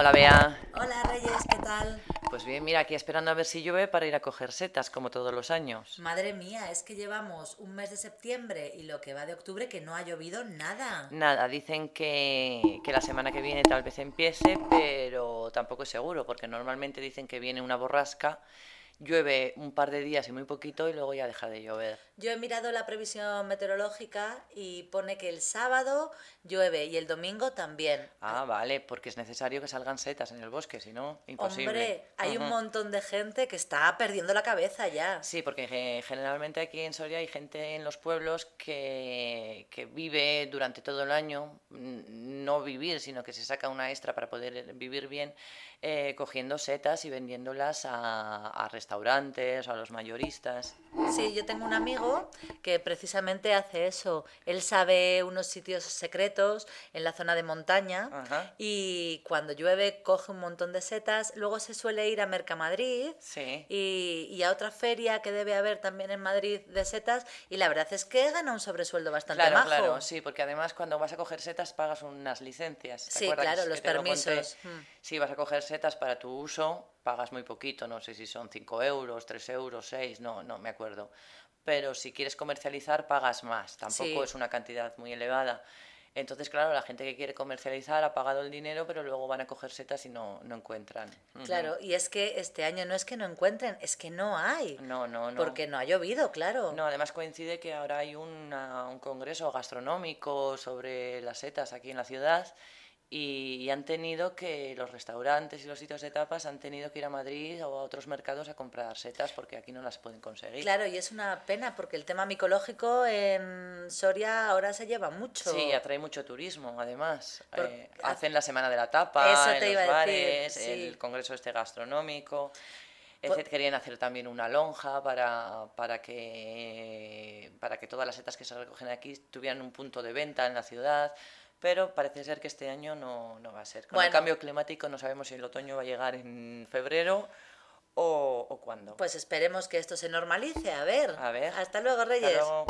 Hola Bea. Hola Reyes, ¿qué tal? Pues bien, mira, aquí esperando a ver si llueve para ir a coger setas, como todos los años. Madre mía, es que llevamos un mes de septiembre y lo que va de octubre que no ha llovido nada. Nada, dicen que, que la semana que viene tal vez empiece, pero tampoco es seguro, porque normalmente dicen que viene una borrasca llueve un par de días y muy poquito y luego ya deja de llover. Yo he mirado la previsión meteorológica y pone que el sábado llueve y el domingo también. Ah, vale, porque es necesario que salgan setas en el bosque, si no, imposible. Hombre, hay un montón de gente que está perdiendo la cabeza ya. Sí, porque generalmente aquí en Soria hay gente en los pueblos que, que vive durante todo el año, no vivir, sino que se saca una extra para poder vivir bien, eh, cogiendo setas y vendiéndolas a, a restaurantes o a los mayoristas. Sí, yo tengo un amigo que precisamente hace eso. Él sabe unos sitios secretos en la zona de montaña y cuando llueve coge un montón de setas. Luego se suele ir a Mercamadrid y, y, a otra feria que debe haber también en Madrid de setas y la verdad es que gana un sobresueldo bastante claro, majo. Claro, sí, porque además cuando vas a coger setas pagas unas licencias. sí, claro, los permisos. Mm. Si vas a coger setas para tu uso, pagas muy poquito, no sé si son 5 euros, 3 euros, 6, no, no me acuerdo. Pero si quieres comercializar, pagas más, tampoco es una cantidad muy elevada. Entonces, claro, la gente que quiere comercializar ha pagado el dinero, pero luego van a coger setas y no, no encuentran. Claro, y es que este año no es que no encuentren, es que no hay. No, no, no. Porque no ha llovido, claro. No, además coincide que ahora hay un congreso gastronómico sobre las setas aquí en la ciudad y, han tenido que, los restaurantes y los sitios de tapas han tenido que ir a Madrid o a otros mercados a comprar setas porque aquí no las pueden conseguir. Claro, y es una pena porque el tema micológico en Soria ahora se lleva mucho. Sí, atrae mucho turismo además. Eh, hacen la Semana de la Tapa en los bares, el congreso este gastronómico. Querían hacer también una lonja para, para, que, para que todas las setas que se recogen aquí tuvieran un punto de venta en la ciudad pero parece ser que este año no, no va a ser. Con el cambio climático no sabemos si el otoño va a llegar en febrero o, o cuándo. Pues esperemos que esto se normalice. A ver. A ver. Hasta luego, Reyes. Hasta luego.